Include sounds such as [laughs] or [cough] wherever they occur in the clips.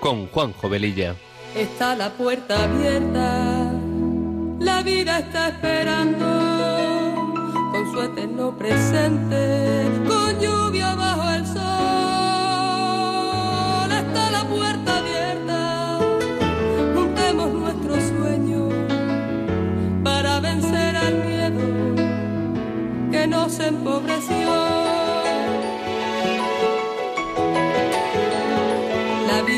Con Juan Jovelilla. Está la puerta abierta, la vida está esperando con su eterno presente, con lluvia bajo el sol. Está la puerta abierta, juntemos nuestros sueños para vencer al miedo que nos empobreció.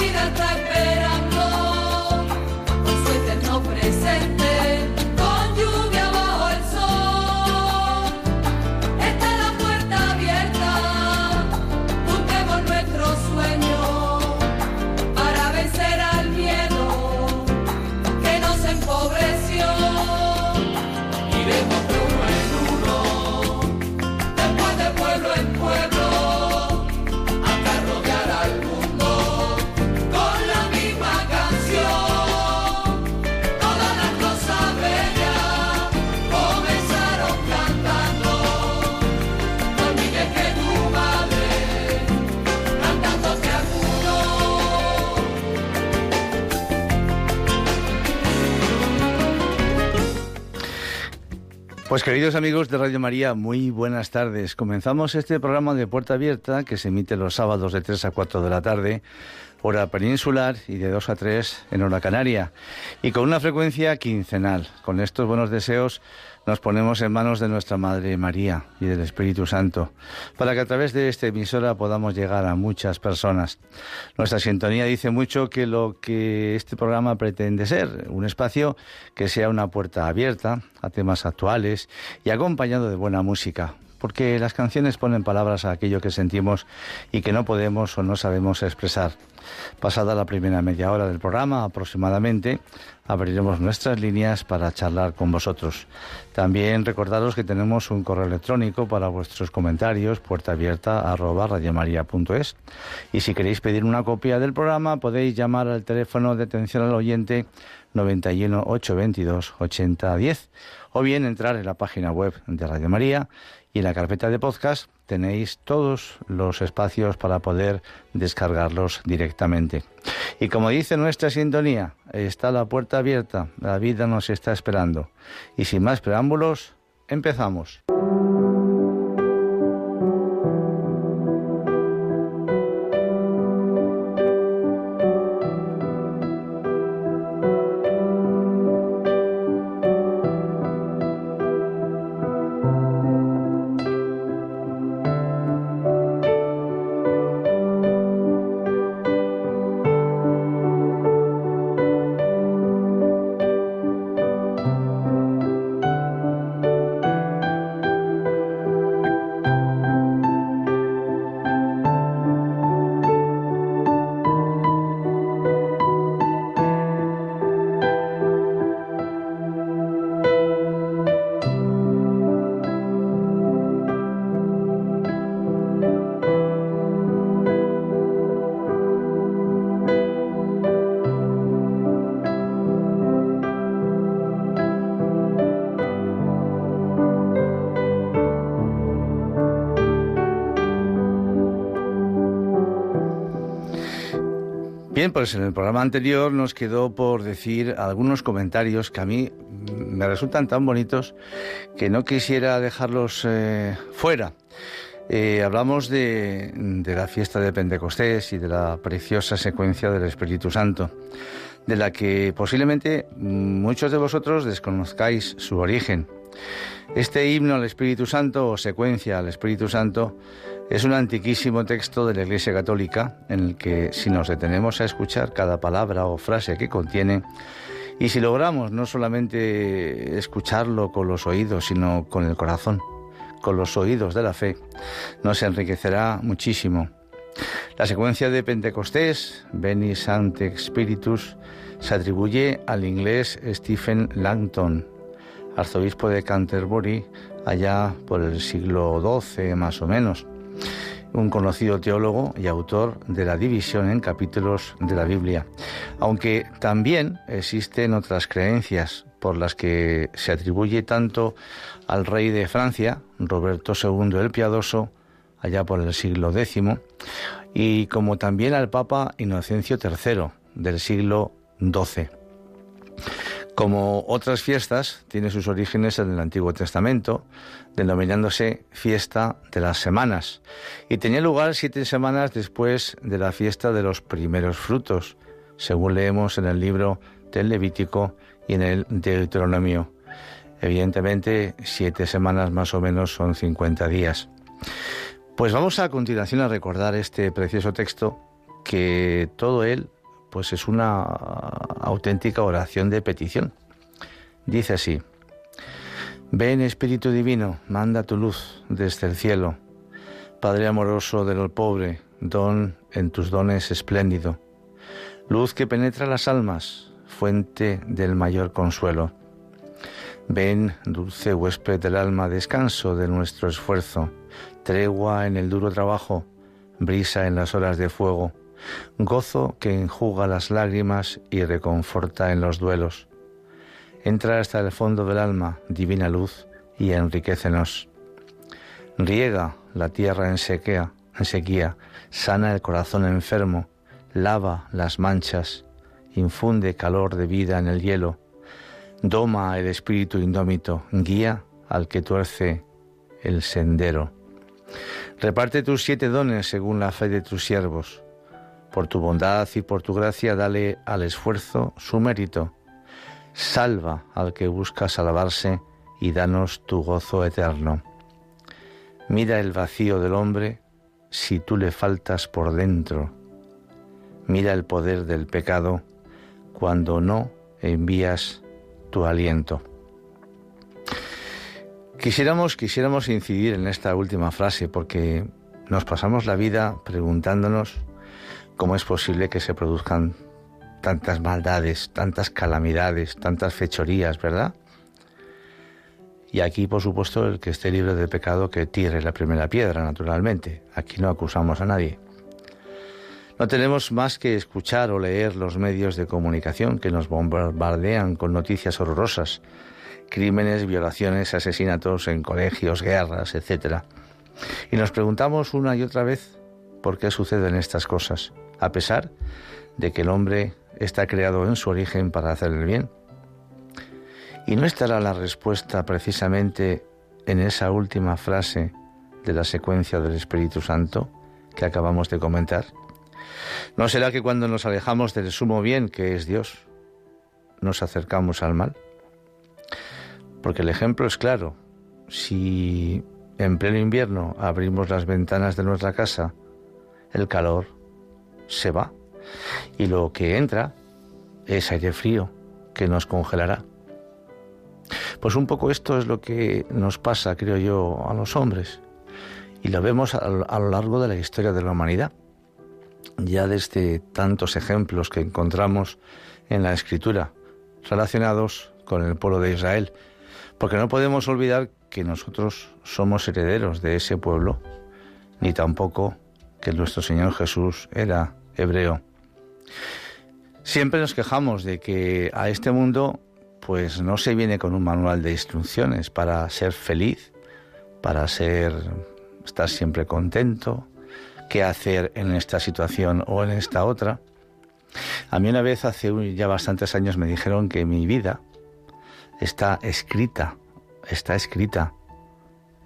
vida está Pues queridos amigos de Radio María, muy buenas tardes. Comenzamos este programa de Puerta Abierta que se emite los sábados de 3 a 4 de la tarde, hora peninsular, y de 2 a 3 en hora canaria, y con una frecuencia quincenal. Con estos buenos deseos nos ponemos en manos de nuestra Madre María y del Espíritu Santo, para que a través de esta emisora podamos llegar a muchas personas. Nuestra sintonía dice mucho que lo que este programa pretende ser, un espacio que sea una puerta abierta a temas actuales y acompañado de buena música, porque las canciones ponen palabras a aquello que sentimos y que no podemos o no sabemos expresar. Pasada la primera media hora del programa aproximadamente, abriremos nuestras líneas para charlar con vosotros. También recordaros que tenemos un correo electrónico para vuestros comentarios, puerta abierta arroba radiomaria.es. Y si queréis pedir una copia del programa, podéis llamar al teléfono de atención al oyente 91 822 8010 o bien entrar en la página web de Radio María y en la carpeta de podcast tenéis todos los espacios para poder descargarlos directamente. Y como dice nuestra sintonía, está la puerta abierta, la vida nos está esperando. Y sin más preámbulos, empezamos. Bien, pues en el programa anterior nos quedó por decir algunos comentarios que a mí me resultan tan bonitos que no quisiera dejarlos eh, fuera. Eh, hablamos de, de la fiesta de Pentecostés y de la preciosa secuencia del Espíritu Santo, de la que posiblemente muchos de vosotros desconozcáis su origen. Este himno al Espíritu Santo o secuencia al Espíritu Santo es un antiquísimo texto de la Iglesia Católica en el que si nos detenemos a escuchar cada palabra o frase que contiene y si logramos no solamente escucharlo con los oídos, sino con el corazón, con los oídos de la fe, nos enriquecerá muchísimo. La secuencia de Pentecostés, Veni Sancte Spiritus, se atribuye al inglés Stephen Langton, arzobispo de Canterbury, allá por el siglo XII más o menos, un conocido teólogo y autor de la división en capítulos de la Biblia, aunque también existen otras creencias por las que se atribuye tanto al rey de Francia, Roberto II el Piadoso, allá por el siglo X, y como también al Papa Inocencio III del siglo XII. Como otras fiestas, tiene sus orígenes en el Antiguo Testamento, denominándose fiesta de las semanas, y tenía lugar siete semanas después de la fiesta de los primeros frutos, según leemos en el libro del Levítico y en el Deuteronomio. Evidentemente, siete semanas más o menos son 50 días. Pues vamos a continuación a recordar este precioso texto que todo él pues es una auténtica oración de petición. Dice así: Ven Espíritu divino, manda tu luz desde el cielo. Padre amoroso del pobre, don en tus dones espléndido. Luz que penetra las almas, fuente del mayor consuelo. Ven, dulce huésped del alma, descanso de nuestro esfuerzo tregua en el duro trabajo, brisa en las horas de fuego, gozo que enjuga las lágrimas y reconforta en los duelos. Entra hasta el fondo del alma, divina luz, y enriquecenos. Riega la tierra en sequía, en sequía, sana el corazón enfermo, lava las manchas, infunde calor de vida en el hielo, doma el espíritu indómito, guía al que tuerce el sendero. Reparte tus siete dones según la fe de tus siervos. Por tu bondad y por tu gracia dale al esfuerzo su mérito. Salva al que busca salvarse y danos tu gozo eterno. Mira el vacío del hombre si tú le faltas por dentro. Mira el poder del pecado cuando no envías tu aliento. Quisiéramos, quisiéramos incidir en esta última frase porque nos pasamos la vida preguntándonos cómo es posible que se produzcan tantas maldades, tantas calamidades, tantas fechorías, ¿verdad? Y aquí, por supuesto, el que esté libre de pecado que tire la primera piedra, naturalmente. Aquí no acusamos a nadie. No tenemos más que escuchar o leer los medios de comunicación que nos bombardean con noticias horrorosas crímenes, violaciones, asesinatos en colegios, guerras, etc. Y nos preguntamos una y otra vez por qué suceden estas cosas, a pesar de que el hombre está creado en su origen para hacer el bien. ¿Y no estará la respuesta precisamente en esa última frase de la secuencia del Espíritu Santo que acabamos de comentar? ¿No será que cuando nos alejamos del sumo bien que es Dios, nos acercamos al mal? Porque el ejemplo es claro. Si en pleno invierno abrimos las ventanas de nuestra casa, el calor se va y lo que entra es aire frío que nos congelará. Pues un poco esto es lo que nos pasa, creo yo, a los hombres. Y lo vemos a, lo largo de la historia de la humanidad. Ya desde tantos ejemplos que encontramos en la escritura relacionados con el pueblo de Israel porque no podemos olvidar que nosotros somos herederos de ese pueblo, ni tampoco que nuestro Señor Jesús era hebreo. Siempre nos quejamos de que a este mundo pues no se viene con un manual de instrucciones para ser feliz, para ser estar siempre contento, qué hacer en esta situación o en esta otra. A mí una vez hace ya bastantes años me dijeron que mi vida está escrita, está escrita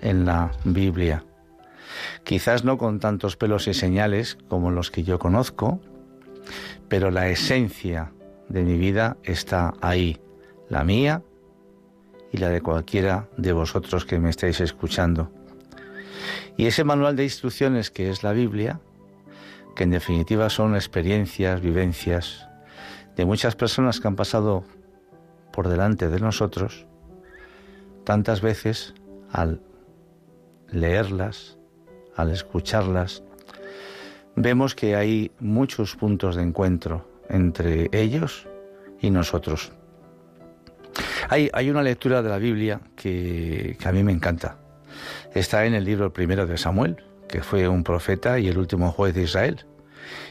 en la Biblia. Quizás no con tantos pelos y señales como los que yo conozco, pero la esencia de mi vida está ahí, la mía y la de cualquiera de vosotros que me estáis escuchando. Y ese manual de instrucciones que es la Biblia, que en definitiva son experiencias, vivencias de muchas personas que han pasado por delante de nosotros, tantas veces al leerlas, al escucharlas, vemos que hay muchos puntos de encuentro entre ellos y nosotros. Hay, hay una lectura de la Biblia que, a mí me encanta. Está en el libro primero de Samuel, que fue un profeta y el último juez de Israel,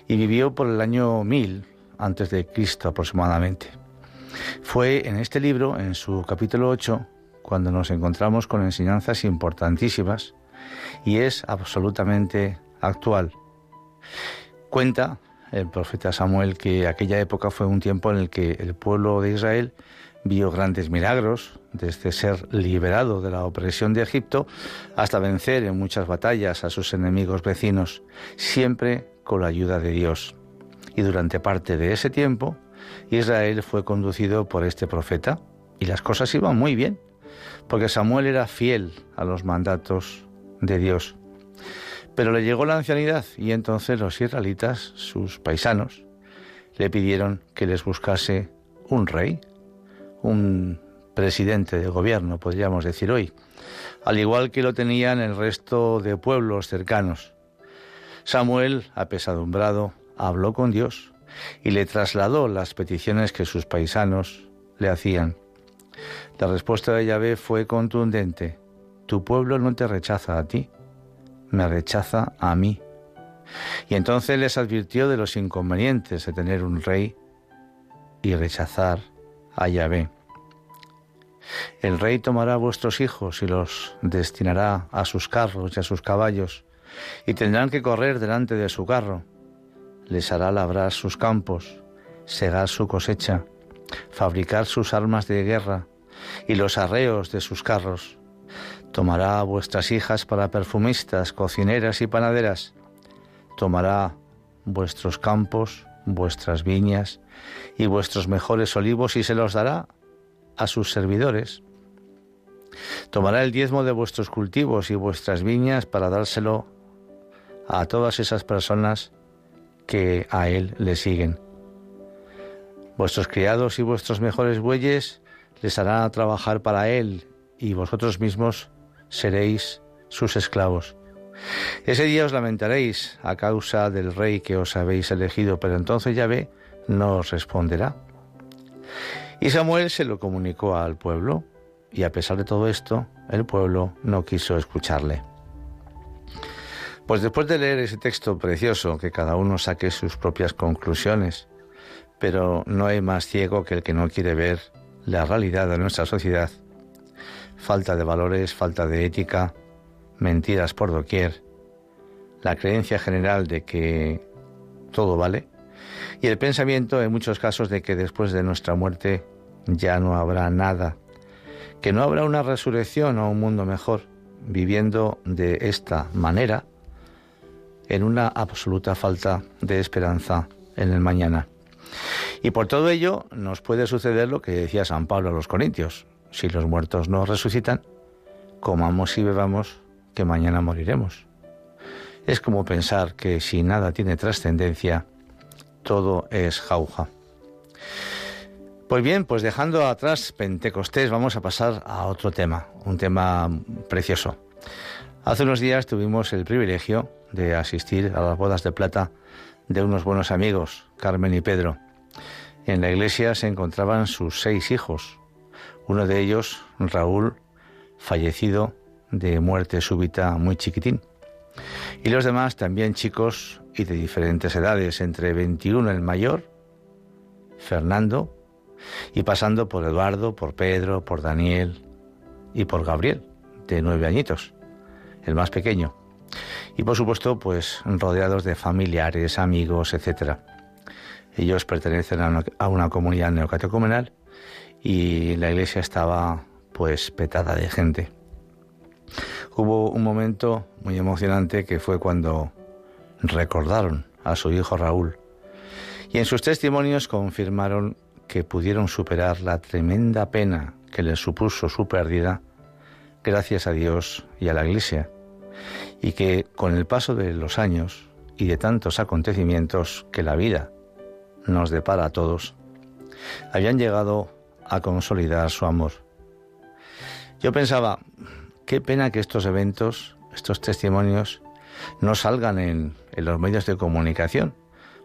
y vivió por el año 1000 antes de Cristo aproximadamente. Fue en este libro, en su capítulo 8, cuando nos encontramos con enseñanzas importantísimas y es absolutamente actual. Cuenta el profeta Samuel que aquella época fue un tiempo en el que el pueblo de Israel vio grandes milagros, desde ser liberado de la opresión de Egipto hasta vencer en muchas batallas a sus enemigos vecinos, siempre con la ayuda de Dios. Y durante parte de ese tiempo, Israel fue conducido por este profeta y las cosas iban muy bien, porque Samuel era fiel a los mandatos de Dios. Pero le llegó la ancianidad y entonces los israelitas, sus paisanos, le pidieron que les buscase un rey, un presidente de gobierno, podríamos decir hoy, al igual que lo tenían el resto de pueblos cercanos. Samuel, apesadumbrado, habló con Dios y le trasladó las peticiones que sus paisanos le hacían. La respuesta de Yahvé fue contundente. Tu pueblo no te rechaza a ti, me rechaza a mí. Y entonces les advirtió de los inconvenientes de tener un rey y rechazar a Yahvé. El rey tomará a vuestros hijos y los destinará a sus carros y a sus caballos, y tendrán que correr delante de su carro. Les hará labrar sus campos, segar su cosecha, fabricar sus armas de guerra y los arreos de sus carros. Tomará a vuestras hijas para perfumistas, cocineras y panaderas. Tomará vuestros campos, vuestras viñas y vuestros mejores olivos y se los dará a sus servidores. Tomará el diezmo de vuestros cultivos y vuestras viñas para dárselo a todas esas personas que a él le siguen. Vuestros criados y vuestros mejores bueyes les harán trabajar para él y vosotros mismos seréis sus esclavos. Ese día os lamentaréis a causa del rey que os habéis elegido, pero entonces Yahvé no os responderá. Y Samuel se lo comunicó al pueblo, y a pesar de todo esto, el pueblo no quiso escucharle. Pues después de leer ese texto precioso, que cada uno saque sus propias conclusiones, pero no hay más ciego que el que no quiere ver la realidad de nuestra sociedad. Falta de valores, falta de ética, mentiras por doquier, la creencia general de que todo vale y el pensamiento en muchos casos de que después de nuestra muerte ya no habrá nada, que no habrá una resurrección o un mundo mejor, viviendo de esta manera en una absoluta falta de esperanza en el mañana. Y por todo ello nos puede suceder lo que decía San Pablo a los Corintios. Si los muertos no resucitan, comamos y bebamos, que mañana moriremos. Es como pensar que si nada tiene trascendencia, todo es jauja. Pues bien, pues dejando atrás Pentecostés, vamos a pasar a otro tema, un tema precioso. Hace unos días tuvimos el privilegio de asistir a las bodas de plata de unos buenos amigos, Carmen y Pedro. En la iglesia se encontraban sus seis hijos, uno de ellos, Raúl, fallecido de muerte súbita muy chiquitín. Y los demás también chicos y de diferentes edades, entre 21 el mayor, Fernando, y pasando por Eduardo, por Pedro, por Daniel y por Gabriel, de nueve añitos, el más pequeño. Y por supuesto, pues rodeados de familiares, amigos, etc. Ellos pertenecen a una, comunidad neocatecumenal y la iglesia estaba pues petada de gente. Hubo un momento muy emocionante que fue cuando recordaron a su hijo Raúl y en sus testimonios confirmaron que pudieron superar la tremenda pena que les supuso su pérdida gracias a Dios y a la Iglesia y que con el paso de los años y de tantos acontecimientos que la vida nos depara a todos, habían llegado a consolidar su amor. Yo pensaba, qué pena que estos eventos, estos testimonios, no salgan en, los medios de comunicación,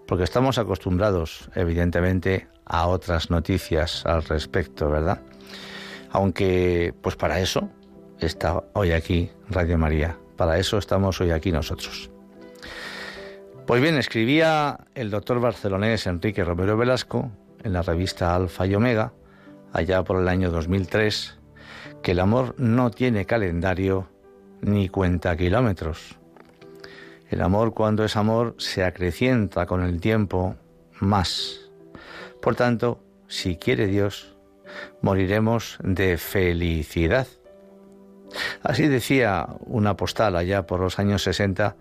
porque estamos acostumbrados, evidentemente, a otras noticias al respecto, ¿verdad? Aunque, pues para eso está hoy aquí Radio María, para eso estamos hoy aquí nosotros. Pues bien, escribía el doctor barcelonés Enrique Romero Velasco en la revista Alfa y Omega, allá por el año 2003, que el amor no tiene calendario ni cuenta kilómetros. El amor cuando es amor se acrecienta con el tiempo más. Por tanto, si quiere Dios, moriremos de felicidad. Así decía una postal allá por los años 60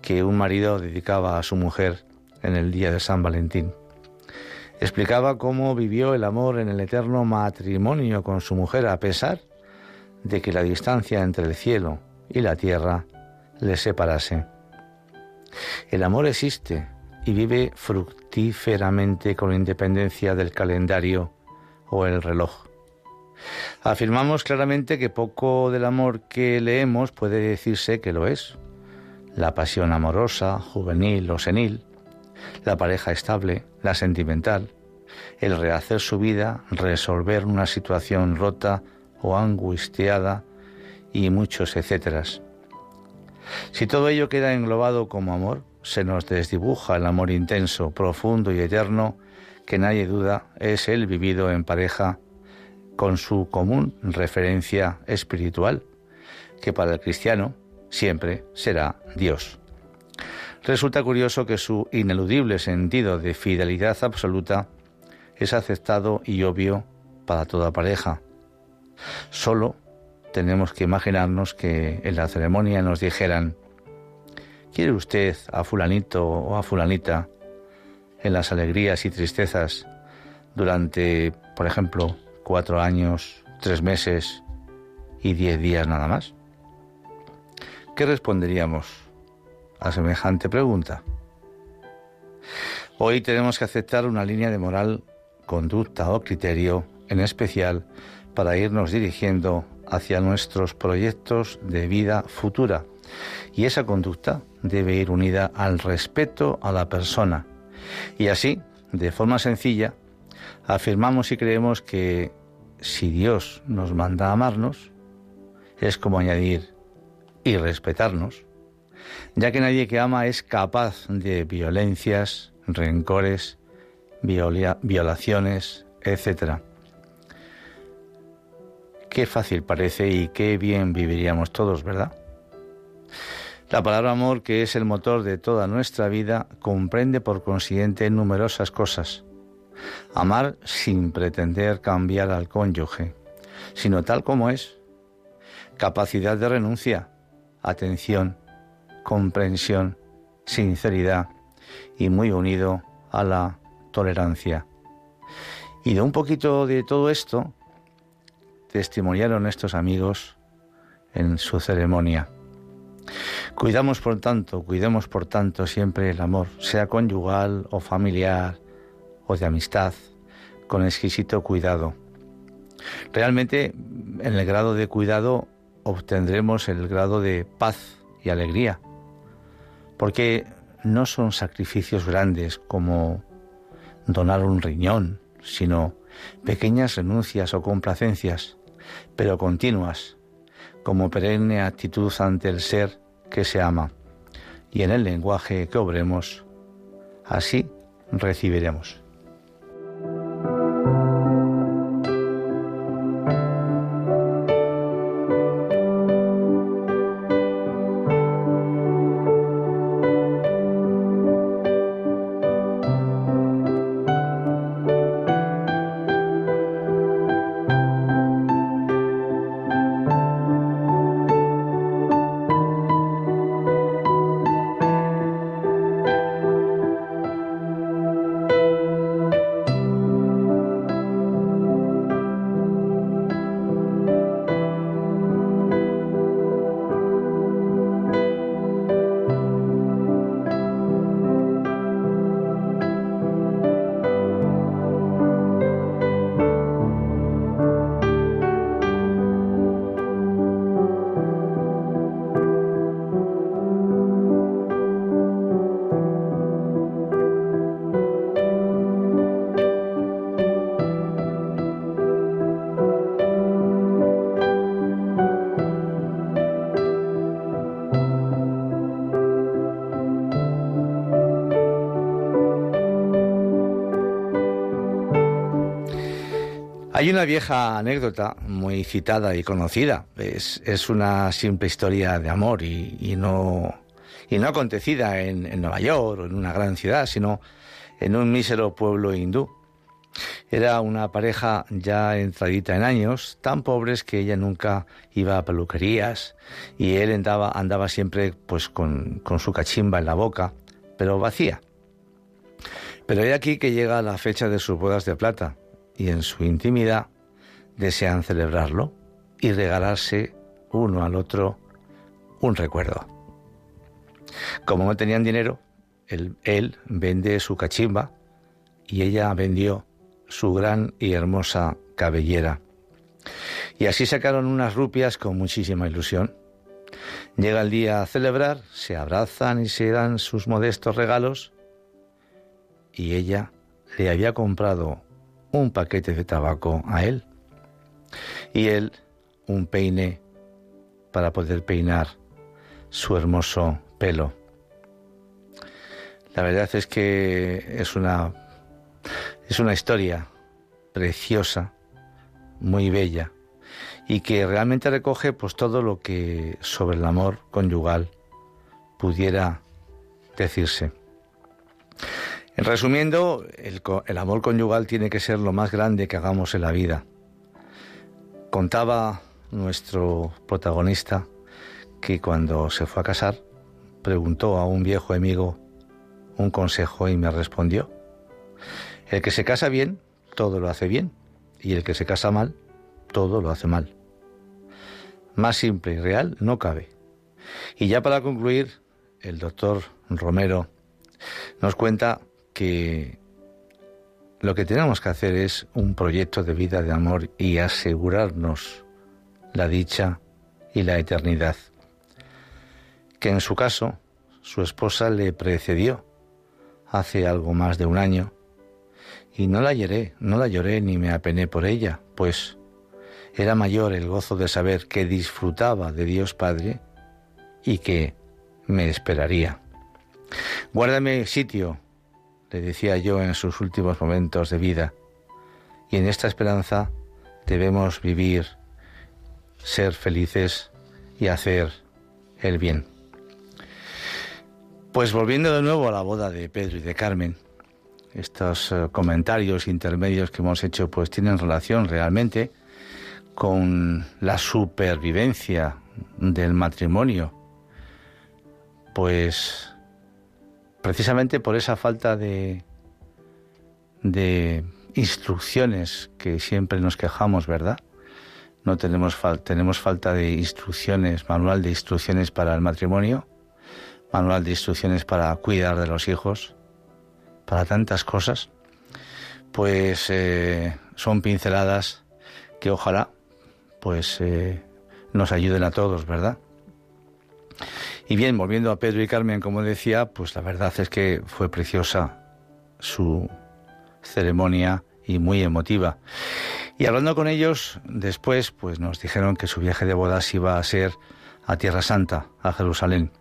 que un marido dedicaba a su mujer en el día de San Valentín. Explicaba cómo vivió el amor en el eterno matrimonio con su mujer a pesar de que la distancia entre el cielo y la tierra le separase. El amor existe y vive fructíferamente con independencia del calendario o el reloj. Afirmamos claramente que poco del amor que leemos puede decirse que lo es. La pasión amorosa, juvenil o senil, la pareja estable, la sentimental, el rehacer su vida, resolver una situación rota o angustiada y muchos etcéteras. Si todo ello queda englobado como amor, se nos desdibuja el amor intenso, profundo y eterno que nadie duda es el vivido en pareja con su común referencia espiritual, que para el cristiano siempre será Dios. Resulta curioso que su ineludible sentido de fidelidad absoluta es aceptado y obvio para toda pareja. Solo tenemos que imaginarnos que en la ceremonia nos dijeran, ¿quiere usted a fulanito o a fulanita en las alegrías y tristezas durante, por ejemplo, cuatro años, tres meses y diez días nada más? ¿Qué responderíamos a semejante pregunta? Hoy tenemos que aceptar una línea de moral, conducta o criterio en especial para irnos dirigiendo hacia nuestros proyectos de vida futura. Y esa conducta debe ir unida al respeto a la persona. Y así, de forma sencilla, afirmamos y creemos que si Dios nos manda a amarnos, es como añadir y respetarnos, ya que nadie que ama es capaz de violencias, rencores, violaciones, etc. Qué fácil parece y qué bien viviríamos todos, ¿verdad? La palabra amor, que es el motor de toda nuestra vida, comprende por consiguiente numerosas cosas. Amar sin pretender cambiar al cónyuge, sino tal como es. Capacidad de renuncia, atención, comprensión, sinceridad y muy unido a la tolerancia. Y de un poquito de todo esto testimoniaron estos amigos en su ceremonia. Cuidamos por tanto, cuidemos por tanto siempre el amor, sea conyugal o familiar o de amistad, con exquisito cuidado. Realmente en el grado de cuidado obtendremos el grado de paz y alegría, porque no son sacrificios grandes como donar un riñón, sino pequeñas renuncias o complacencias pero continuas, como perenne actitud ante el ser que se ama, y en el lenguaje que obremos, así recibiremos. Hay una vieja anécdota muy citada y conocida. Es, es una simple historia de amor y, y, no, y no acontecida en, en Nueva York o en una gran ciudad, sino en un mísero pueblo hindú. Era una pareja ya entradita en años, tan pobres que ella nunca iba a peluquerías y él andaba, andaba siempre pues con, con su cachimba en la boca, pero vacía. Pero hay aquí que llega la fecha de sus bodas de plata y en su intimidad desean celebrarlo y regalarse uno al otro un recuerdo. Como no tenían dinero, él, él vende su cachimba y ella vendió su gran y hermosa cabellera. Y así sacaron unas rupias con muchísima ilusión. Llega el día a celebrar, se abrazan y se dan sus modestos regalos y ella le había comprado un paquete de tabaco a él y él un peine para poder peinar su hermoso pelo. La verdad es que es una es una historia preciosa, muy bella y que realmente recoge pues todo lo que sobre el amor conyugal pudiera decirse. En resumiendo, el, el, amor conyugal tiene que ser lo más grande que hagamos en la vida. Contaba nuestro protagonista que cuando se fue a casar preguntó a un viejo amigo un consejo y me respondió, el que se casa bien, todo lo hace bien, y el que se casa mal, todo lo hace mal. Más simple y real no cabe. Y ya para concluir, el doctor Romero nos cuenta que lo que tenemos que hacer es un proyecto de vida de amor y asegurarnos la dicha y la eternidad. Que en su caso, su esposa le precedió hace algo más de un año y no la lloré, no la lloré ni me apené por ella, pues era mayor el gozo de saber que disfrutaba de Dios Padre y que me esperaría. Guárdame sitio le decía yo en sus últimos momentos de vida. Y en esta esperanza debemos vivir, ser felices y hacer el bien. Pues volviendo de nuevo a la boda de Pedro y de Carmen, estos eh, comentarios intermedios que hemos hecho pues tienen relación realmente con la supervivencia del matrimonio. Pues precisamente por esa falta de, instrucciones que siempre nos quejamos, ¿verdad? No tenemos, tenemos falta de instrucciones, manual de instrucciones para el matrimonio, manual de instrucciones para cuidar de los hijos, para tantas cosas, pues eh, son pinceladas que ojalá pues eh, nos ayuden a todos, ¿verdad? Y bien, volviendo a Pedro y Carmen, como decía, pues la verdad es que fue preciosa su ceremonia y muy emotiva. Y hablando con ellos, después pues nos dijeron que su viaje de bodas iba a ser a Tierra Santa, a Jerusalén.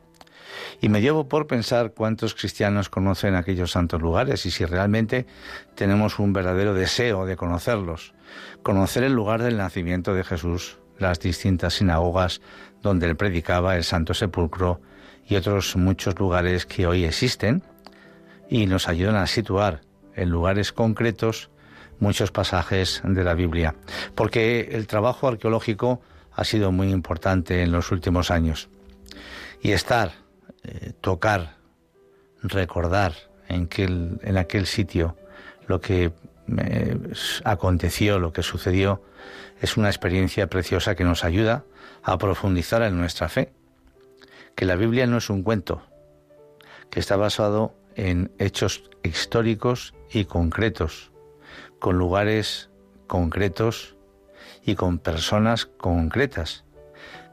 Y me llevo por pensar cuántos cristianos conocen aquellos santos lugares y si realmente tenemos un verdadero deseo de conocerlos, conocer el lugar del nacimiento de Jesús, las distintas sinagogas donde él predicaba, el Santo Sepulcro y otros muchos lugares que hoy existen y nos ayudan a situar en lugares concretos muchos pasajes de la Biblia, porque el trabajo arqueológico ha sido muy importante en los últimos años. Y estar, eh, tocar, recordar en aquel, en aquel sitio lo que eh, aconteció, lo que sucedió, es una experiencia preciosa que nos ayuda a profundizar en nuestra fe. Que la Biblia no es un cuento, que está basado en hechos históricos y concretos, con lugares concretos y con personas concretas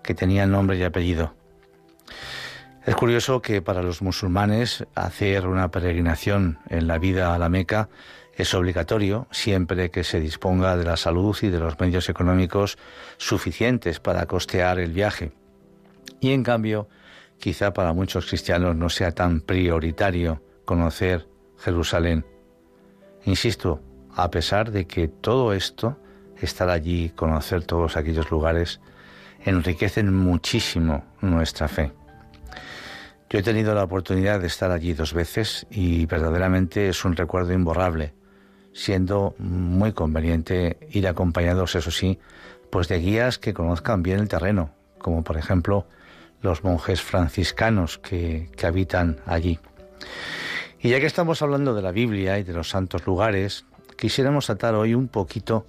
que tenían nombre y apellido. Es curioso que para los musulmanes hacer una peregrinación en la vida a la Meca es obligatorio siempre que se disponga de la salud y de los medios económicos suficientes para costear el viaje. Y en cambio, quizá para muchos cristianos no sea tan prioritario conocer Jerusalén. Insisto, a pesar de que todo esto estar allí, conocer todos aquellos lugares, enriquecen muchísimo nuestra fe. Yo he tenido la oportunidad de estar allí dos veces y verdaderamente es un recuerdo imborrable, siendo muy conveniente ir acompañados, eso sí, pues de guías que conozcan bien el terreno, como por ejemplo los monjes franciscanos que, que habitan allí. Y ya que estamos hablando de la Biblia y de los santos lugares, quisiéramos tratar hoy un poquito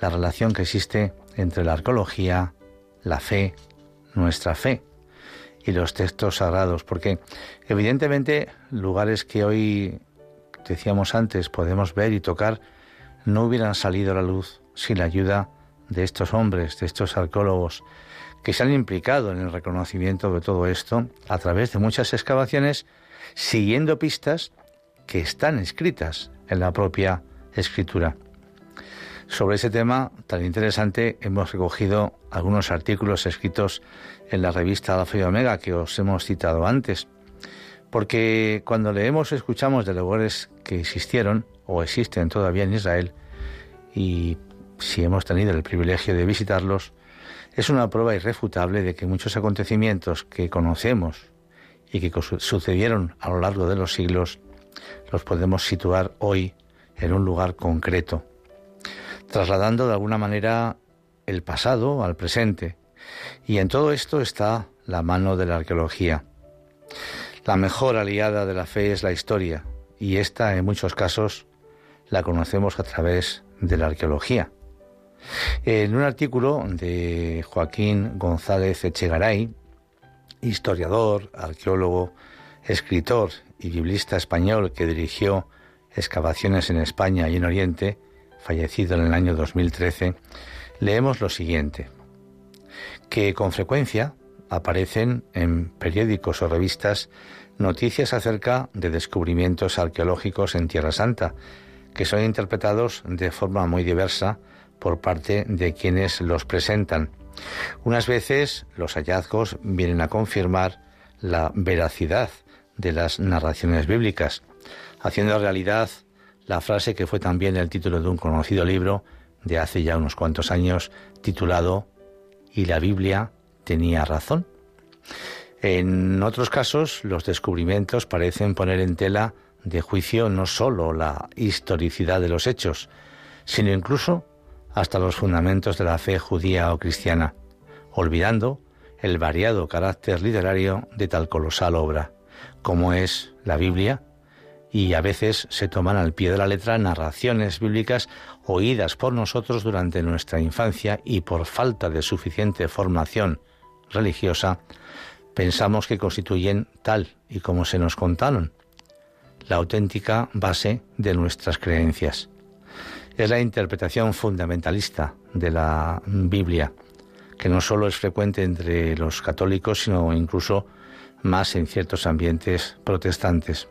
la relación que existe entre la arqueología, la fe, nuestra fe y los textos sagrados, porque evidentemente lugares que hoy decíamos antes podemos ver y tocar no hubieran salido a la luz sin la ayuda de estos hombres, de estos arqueólogos que se han implicado en el reconocimiento de todo esto a través de muchas excavaciones, siguiendo pistas que están escritas en la propia escritura. Sobre ese tema tan interesante hemos recogido algunos artículos escritos en la revista La Fe Omega que os hemos citado antes, porque cuando leemos escuchamos de lugares que existieron o existen todavía en Israel, y si hemos tenido el privilegio de visitarlos, es una prueba irrefutable de que muchos acontecimientos que conocemos y que sucedieron a lo largo de los siglos los podemos situar hoy en un lugar concreto trasladando de alguna manera el pasado al presente. Y en todo esto está la mano de la arqueología. La mejor aliada de la fe es la historia, y esta en muchos casos la conocemos a través de la arqueología. En un artículo de Joaquín González Echegaray, historiador, arqueólogo, escritor y biblista español que dirigió excavaciones en España y en Oriente, fallecido en el año 2013, leemos lo siguiente, que con frecuencia aparecen en periódicos o revistas noticias acerca de descubrimientos arqueológicos en Tierra Santa, que son interpretados de forma muy diversa por parte de quienes los presentan. Unas veces los hallazgos vienen a confirmar la veracidad de las narraciones bíblicas, haciendo realidad la frase que fue también el título de un conocido libro de hace ya unos cuantos años titulado ¿Y la Biblia tenía razón? En otros casos, los descubrimientos parecen poner en tela de juicio no sólo la historicidad de los hechos, sino incluso hasta los fundamentos de la fe judía o cristiana, olvidando el variado carácter literario de tal colosal obra, como es la Biblia, y a veces se toman al pie de la letra narraciones bíblicas oídas por nosotros durante nuestra infancia y por falta de suficiente formación religiosa, pensamos que constituyen tal y como se nos contaron, la auténtica base de nuestras creencias. Es la interpretación fundamentalista de la Biblia, que no solo es frecuente entre los católicos, sino incluso más en ciertos ambientes protestantes.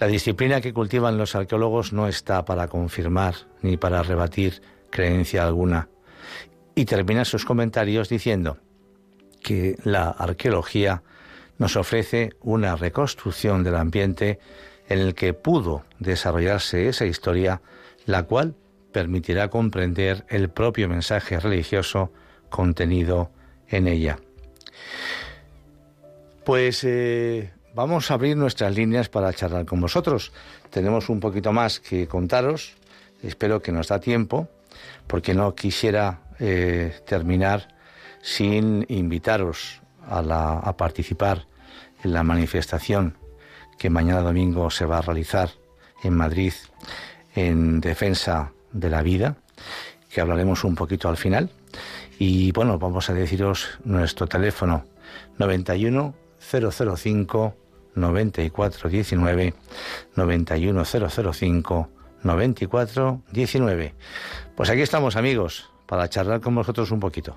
La disciplina que cultivan los arqueólogos no está para confirmar ni para rebatir creencia alguna. Y termina sus comentarios diciendo que la arqueología nos ofrece una reconstrucción del ambiente en el que pudo desarrollarse esa historia, la cual permitirá comprender el propio mensaje religioso contenido en ella. Pues eh, vamos a abrir nuestras líneas para charlar con vosotros. Tenemos un poquito más que contaros. Espero que nos da tiempo, porque no quisiera eh, terminar sin invitaros a, a participar en la manifestación que mañana domingo se va a realizar en Madrid en defensa de la vida, que hablaremos un poquito al final. Y bueno, vamos a deciros nuestro teléfono 91 005 9419 91005 9419. Pues aquí estamos amigos para charlar con vosotros un poquito.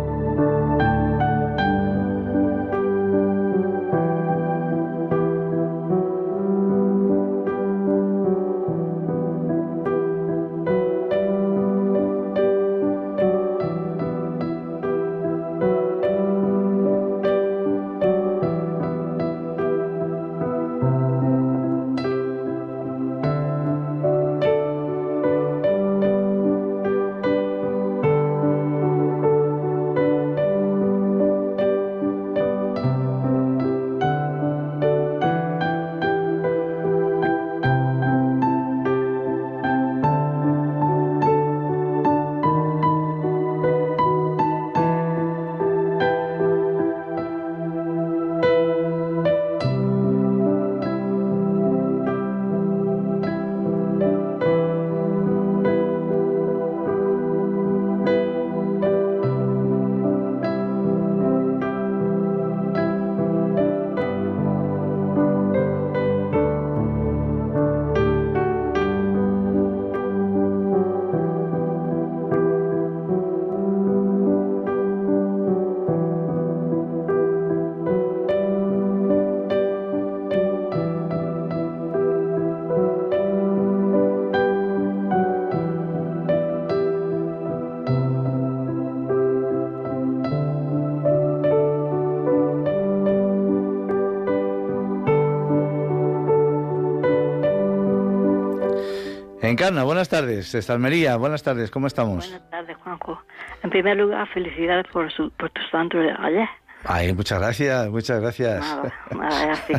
Encarna, buenas tardes. Desde Almería, buenas tardes, ¿cómo estamos? Buenas tardes, Juanjo. En primer lugar, felicidades por, su, por tu santo de ayer. Ay, muchas gracias, muchas gracias. Nada, nada, es así.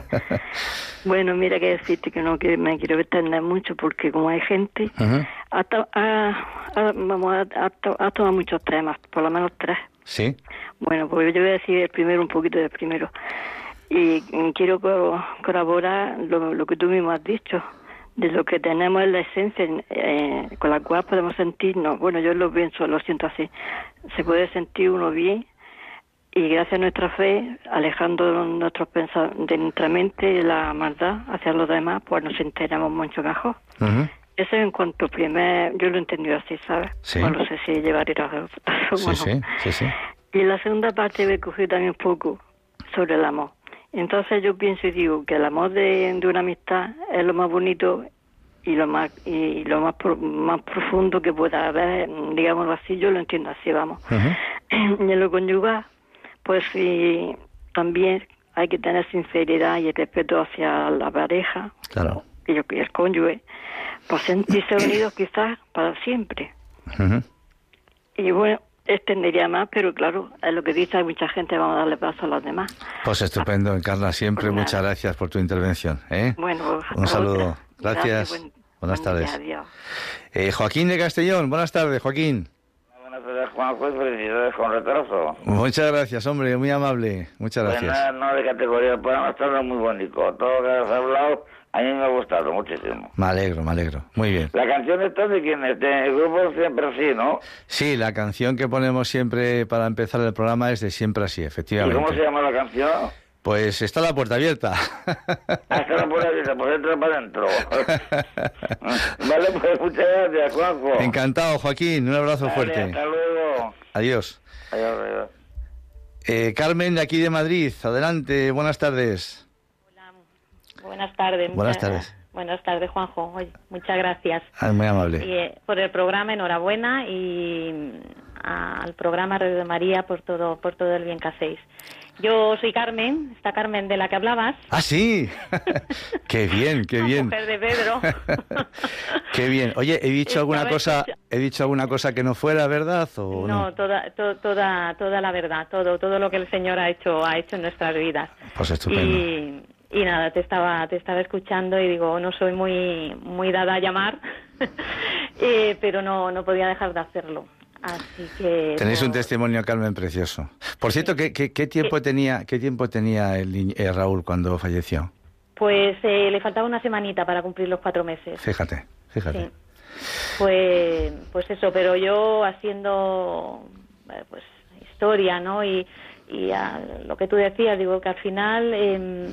[laughs] bueno, mira que decirte que no que me quiero extender mucho porque como hay gente, Ujú. ha, to- ha- ha- vamos, ha, ha to- ha tomado muchos temas, por lo menos tres. Sí, Bueno, pues yo voy a decir el primero, un poquito del primero. Y quiero co- colaborar lo, lo que tú mismo has dicho, de lo que tenemos en la esencia eh, con la cual podemos sentirnos. Bueno, yo lo pienso, lo siento así. Se puede sentir uno bien y gracias a nuestra fe, alejando nuestros de nuestra mente la maldad hacia los demás, pues nos enteramos mucho mejor. ujú, Eso en cuanto primer, yo lo he entendido así, ¿sabes? Sí. Bueno, no sé si llevaré razón sí, o no. sí, sí, sí. Y en la segunda parte me cogí también un poco sobre el amor. Entonces yo pienso y digo que el amor de, de una amistad es lo más bonito y lo más y lo más pro- más profundo que pueda haber, digámoslo así, yo lo entiendo así, vamos. Y [clears throat] en lo conyugal, pues sí, también hay que tener sinceridad y respeto hacia la pareja Claro. y el- el cónyuge, pues sentirse unidos quizás para siempre. Y bueno, extendería más, pero claro, es lo que dice, hay mucha gente, vamos a darle paso a los demás. Pues estupendo, Encarna, siempre Pues muchas gracias por tu intervención. ¿eh? Bueno, Un a saludo. Gracias. buen- Buenas buen día, tardes. adiós. Eh, Joaquín de Castellón, buenas tardes, Joaquín. Buenas tardes, Juanjo, y felicidades con retraso. Muchas gracias, hombre, muy amable. Muchas Pues gracias. nada, no de categoría, está muy bonito. Todo lo que has hablado a mí me ha gustado muchísimo. Me alegro, me alegro. Muy bien. La canción está de quién es, del grupo Siempre Así, ¿no? Sí, la canción que ponemos siempre para empezar el programa es de siempre así, ¿Y efectivamente. cómo se llama la canción? Pues está la puerta abierta. Hasta la puerta abierta, pues entra para adentro. [laughs] vale, pues muchas gracias, Juanjo. Encantado, Joaquín. Un abrazo fuerte. Hasta luego. Adiós. Adiós, adiós. Eh, Carmen, de aquí de Madrid. Adelante, buenas tardes. Buenas tardes. Buenas tardes. Buenas tardes, Juanjo. Oye, muchas gracias Ah, muy amable. Y, eh, por el programa, enhorabuena y mm, al programa Radio de María por todo, por todo el bien que hacéis. Yo soy Carmen, esta Carmen de la que hablabas. Ah, sí. [laughs] qué bien, qué La bien. mujer de Pedro. [laughs] qué bien. Oye, he dicho alguna cosa, he dicho alguna cosa que no fuera verdad o no. No, toda, to- toda, toda la verdad, todo, todo lo que el Señor ha hecho, ha hecho en nuestras vidas. Pues estupendo. Y, y nada, te estaba, te estaba escuchando y digo, no soy muy, muy dada a llamar, [laughs] eh, pero no, no podía dejar de hacerlo. Así que. Tenéis no- un testimonio, Carmen, precioso. Por cierto, ¿qué, qué, qué tiempo tenía, qué tiempo tenía el eh, Raúl cuando falleció? Pues eh, le faltaba una semanita para cumplir los cuatro meses. Fíjate, fíjate. Sí. Pues, pues eso, pero yo haciendo eh, pues historia, ¿no? Y, y a lo que tú decías, digo que al final, em,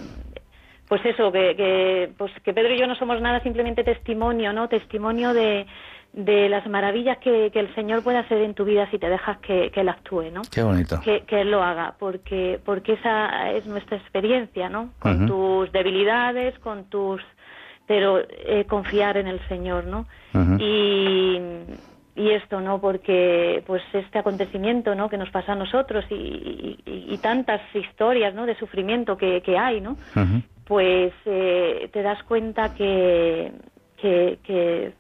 pues eso, que, que, pues que Pedro y yo no somos nada, simplemente testimonio, ¿no? Testimonio de, de las maravillas que, que el Señor puede hacer en tu vida si te dejas que, que Él actúe, ¿no? Qué bonito. que, que él lo haga, porque porque esa es nuestra experiencia, ¿no? Con tus debilidades, con tus pero eh, confiar en el Señor, ¿no? Y y esto, ¿no? Porque pues este acontecimiento, ¿no? Que nos pasa a nosotros y, y- y- tantas historias, ¿no? De sufrimiento que, que hay, ¿no? Pues eh, te das cuenta que que, que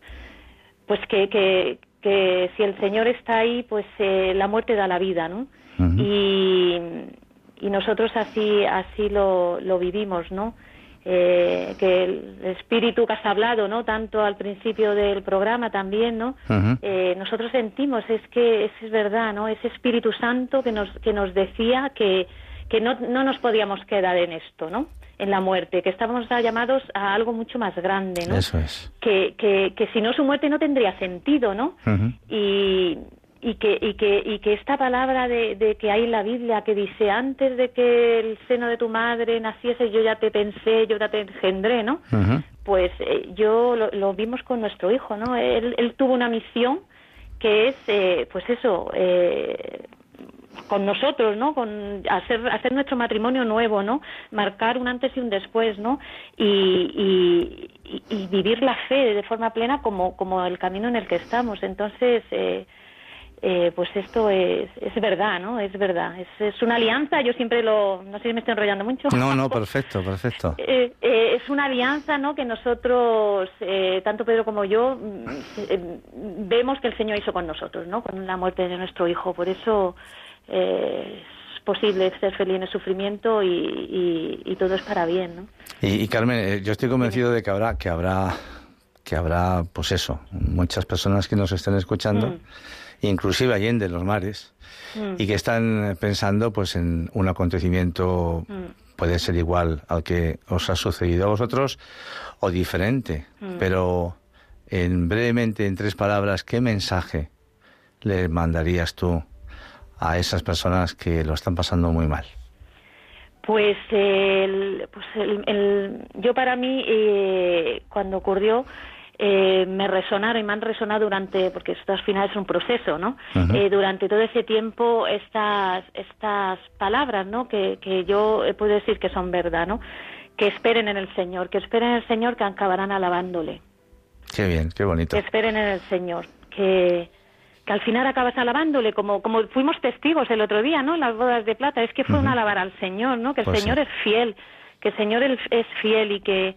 pues que, que, que si el Señor está ahí, pues eh, la muerte da la vida, ¿no? Y, y nosotros así así lo, lo vivimos, ¿no? Eh, que el espíritu que has hablado, ¿no? Tanto al principio del programa también, ¿no? Eh, nosotros sentimos, es que es, es verdad, ¿no? Ese Espíritu Santo que nos, que nos decía que, que no, no nos podíamos quedar en esto, ¿no? En la muerte, que estábamos llamados a algo mucho más grande, ¿no? Eso es. que, que, que si no su muerte no tendría sentido, ¿no? Y, y, que, y, que, y que esta palabra de, de que hay en la Biblia que dice antes de que el seno de tu madre naciese yo ya te pensé, yo ya te engendré, ¿no? Pues eh, yo lo, lo vimos con nuestro hijo, ¿no? Él, él tuvo una misión que es, eh, pues eso, eh, con nosotros, ¿no? Con hacer, hacer nuestro matrimonio nuevo, ¿no? Marcar un antes y un después, ¿no? Y, y, vivir la fe de forma plena como, como el camino en el que estamos. Entonces, eh, eh, pues esto es, es verdad, ¿no? Es verdad. Es, es una alianza, yo siempre lo... No sé si me estoy enrollando mucho. No, no, [laughs] perfecto, perfecto. Eh, eh, es una alianza, ¿no? Que nosotros, eh, tanto Pedro como yo, mm, eh, vemos que el Señor hizo con nosotros, ¿no? Con la muerte de nuestro hijo. Por eso eh, es posible ser feliz en el sufrimiento y, y- y todo es para bien, ¿no? Y, y, Carmen, eh, yo estoy convencido de que habrá, que habrá, que habrá, pues eso, muchas personas que nos estén escuchando, inclusive allende los mares, Mm. y que están pensando, pues, en un acontecimiento Mm. puede ser igual al que os ha sucedido a vosotros o diferente, Mm. pero en brevemente, en tres palabras, ¿qué mensaje le mandarías tú a esas personas que lo están pasando muy mal? Pues, el, pues el, el- yo para mí, eh, cuando ocurrió, eh, me resonaron y me han resonado durante, porque esto al final es un proceso, ¿no? Eh, durante todo ese tiempo estas, estas palabras, ¿no? Que, que yo eh, puedo decir que son verdad, ¿no? Que esperen en el Señor, que esperen en el Señor que acabarán alabándole. Qué bien, qué bonito. Que esperen en el Señor, que, que al final acabas alabándole, como, como fuimos testigos el otro día, ¿no? En las bodas de plata, es que fue un alabar al Señor, ¿no? Que el Pues Señor sí. es fiel, que el Señor es es fiel y que,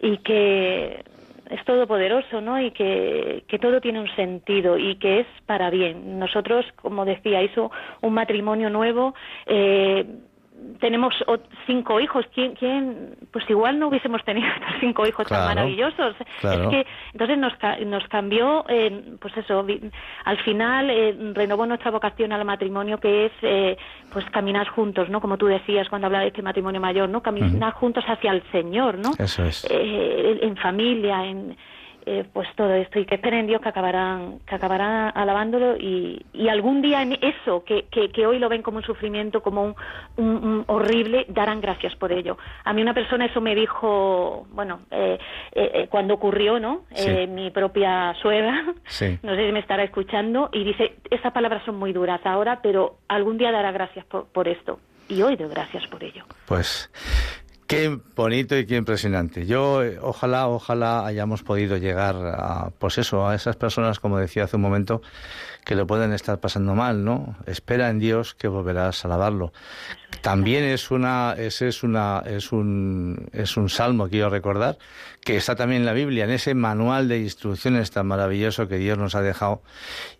y que es todopoderoso, ¿no? Y que, que todo tiene un sentido y que es para bien. Nosotros, como decía, hizo un matrimonio nuevo, eh, tenemos cinco hijos. ¿Quién, quién? Pues igual no hubiésemos tenido [laughs] estos cinco hijos Claro, tan maravillosos. claro. Es que entonces nos, nos cambió, eh, pues eso, al final eh, renovó nuestra vocación al matrimonio, que es eh, pues caminar juntos, ¿no? Como tú decías cuando hablaba de este matrimonio mayor, ¿no? Caminar juntos hacia el Señor, ¿no? Eso es. Eh, en familia, en eh, pues todo esto y que esperen en Dios que acabarán que acabarán alabándolo y, y algún día en eso que, que, que hoy lo ven como un sufrimiento como un, un- un horrible darán gracias por ello a mí una persona eso me dijo bueno eh, eh, eh, cuando ocurrió no Sí. Mi propia suegra Sí. [laughs] no sé si me estará escuchando y dice esas palabras son muy duras ahora pero algún día dará gracias por, por esto y hoy doy gracias por ello Pues qué bonito y qué impresionante. Yo eh, ojalá, ojalá hayamos podido llegar a, pues eso, a esas personas, como decía hace un momento, que lo pueden estar pasando mal, ¿no? Espera en Dios que volverás a alabarlo. También es una, es una, es un, es un salmo quiero recordar que está también en la Biblia, en ese manual de instrucciones tan maravilloso que Dios nos ha dejado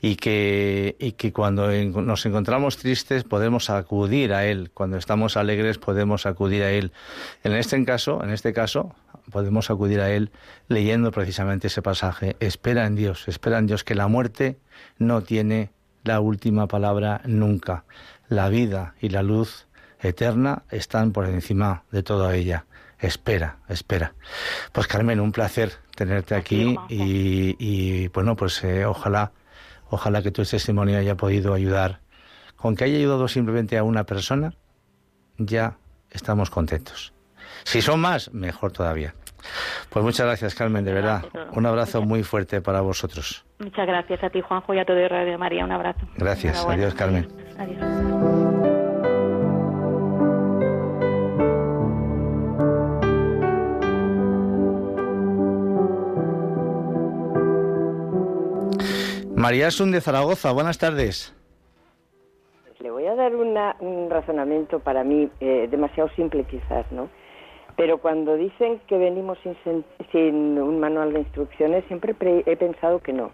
y que, y que cuando nos encontramos tristes podemos acudir a Él, cuando estamos alegres podemos acudir a Él. En este caso, en este caso, podemos acudir a Él leyendo precisamente ese pasaje. Espera en Dios, espera en Dios que la muerte no tiene la última palabra nunca. La vida y la luz eterna están por encima de toda ella. Espera, espera. Pues Carmen, un placer tenerte aquí y, bueno, pues eh, ojalá, ojalá que tu testimonio haya podido ayudar. Con que haya ayudado simplemente a una persona, ya estamos contentos. Si son más, mejor todavía. Pues muchas gracias, Carmen, de verdad. Un abrazo muy fuerte para vosotros. muchas gracias a ti Juanjo y a todo Radio María un abrazo Gracias. Adiós, Carmen. Adiós. María Asun de Zaragoza, buenas tardes. Le voy a dar una- un razonamiento para mí eh, demasiado simple quizás, ¿no? Pero cuando dicen que venimos sin, sin un manual de instrucciones, siempre pre- he pensado que no,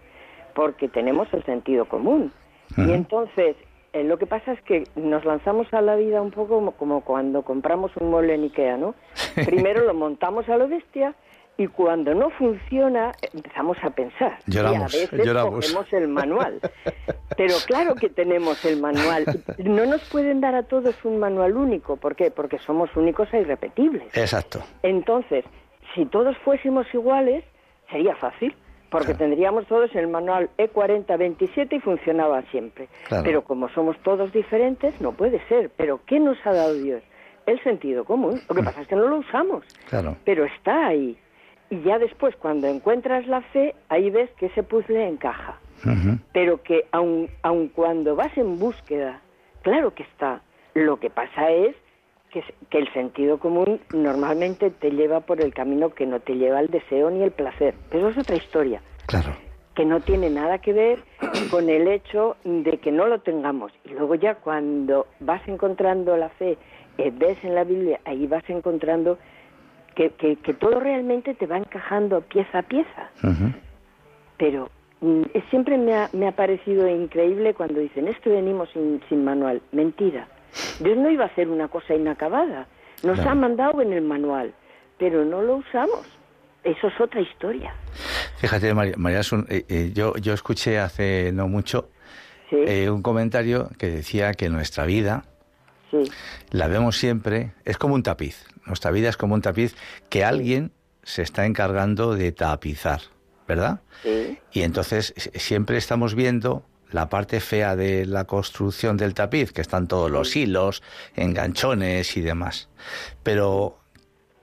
porque tenemos el sentido común. Y entonces, eh, lo que pasa es que nos lanzamos a la vida un poco como, como cuando compramos un mueble en Ikea, ¿no? [laughs] Primero lo montamos a lo bestia y cuando no funciona empezamos a pensar. Lloramos, y a veces lloramos. cogemos el manual. [laughs] Pero claro que tenemos el manual. No nos pueden dar a todos un manual único. ¿Por qué? Porque somos únicos e irrepetibles. Exacto. Entonces, si todos fuésemos iguales, sería fácil. Porque Claro. tendríamos todos el manual E E4027 y funcionaba siempre. Claro. Pero como somos todos diferentes, no puede ser. ¿Pero qué nos ha dado Dios? El sentido común. Lo que pasa es que no lo usamos. Claro. Pero está ahí. Y ya después, cuando encuentras la fe, ahí ves que ese puzzle encaja pero que aun, aun cuando vas en búsqueda, claro que está. Lo que pasa es que, que el sentido común normalmente te lleva por el camino que no te lleva al deseo ni el placer. Pero es otra historia. Claro. que no tiene nada que ver con el hecho de que no lo tengamos. Y luego ya cuando vas encontrando la fe, eh, ves en la Biblia, ahí vas encontrando que, que, todo realmente te va encajando pieza a pieza. Pero mm, siempre me ha, me ha, parecido increíble cuando dicen, es que venimos sin, sin manual. Mentira. Dios no iba a hacer una cosa inacabada. Nos ha mandado en el manual, pero no lo usamos. Eso es otra historia. Fíjate, María, María eh, eh, yo, yo escuché hace no mucho eh, un comentario que decía que nuestra vida la vemos siempre, es como un tapiz. Nuestra vida es como un tapiz que alguien se está encargando de tapizar, ¿verdad? Y entonces siempre estamos viendo la parte fea de la construcción del tapiz, que están todos los hilos, enganchones y demás. Pero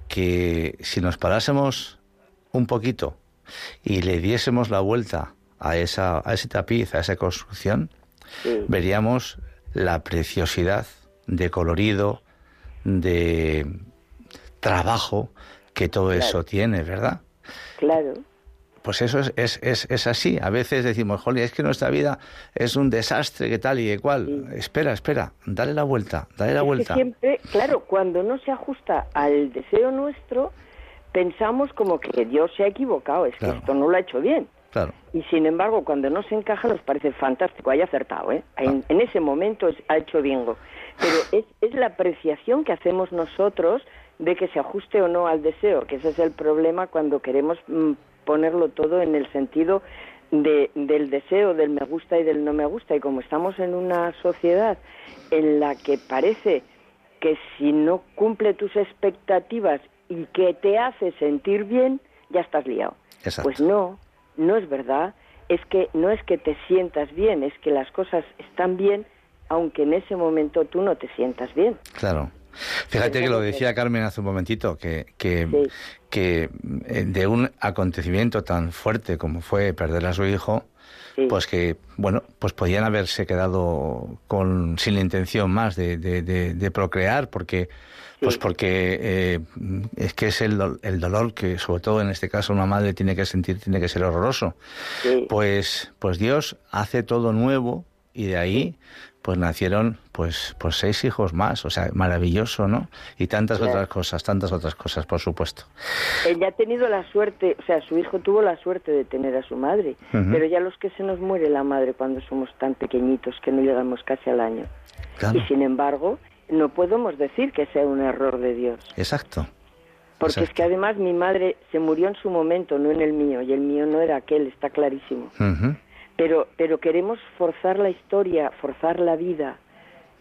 que si nos parásemos un poquito y le diésemos la vuelta a, esa, a ese tapiz, a esa construcción, veríamos la preciosidad de colorido, de trabajo que todo eso tiene, ¿verdad? Claro. Pues eso es, es, es, es, así. A veces decimos, jolly, es que nuestra vida es un desastre, que tal y de cual. Espera, espera, dale la vuelta, dale la vuelta. siempre, claro, cuando no se ajusta al deseo nuestro, pensamos como que Dios se ha equivocado, es que esto no lo ha hecho bien. Claro. Y sin embargo, cuando no se encaja, nos parece fantástico, haya acertado, ¿eh? Ah. En, ese momento ha hecho bingo. Pero es, es la apreciación que hacemos nosotros de que se ajuste o no al deseo, que ese es el problema cuando queremos mm, ponerlo todo en el sentido de, del deseo, del me gusta y del no me gusta. Y como estamos en una sociedad en la que parece que si no cumple tus expectativas y que te hace sentir bien, ya estás liado. Pues no, no es verdad. Es que no es que te sientas bien, es que las cosas están bien, aunque en ese momento tú no te sientas bien. Claro. Fíjate que lo decía Carmen hace un momentito, que, que, que de un acontecimiento tan fuerte como fue perder a su hijo, pues que, bueno, pues podían haberse quedado con, sin la intención más de, de, procrear, porque, pues porque eh, es que es el, el, dolor que, sobre todo en este caso, una madre tiene que sentir, tiene que ser horroroso. Pues, pues Dios hace todo nuevo y de ahí pues nacieron pues pues seis hijos más, o sea, maravilloso, ¿no? Y tantas otras cosas, tantas otras cosas, por supuesto. Ella ha tenido la suerte, o sea, su hijo tuvo la suerte de tener a su madre, pero ya los que se nos muere la madre cuando somos tan pequeñitos que no llegamos casi al año. Y sin embargo, no podemos decir que sea un error de Dios. Exacto. Porque es que además mi madre se murió en su momento, no en el mío, y el mío no era aquel, está clarísimo pero, pero queremos forzar la historia, forzar la vida.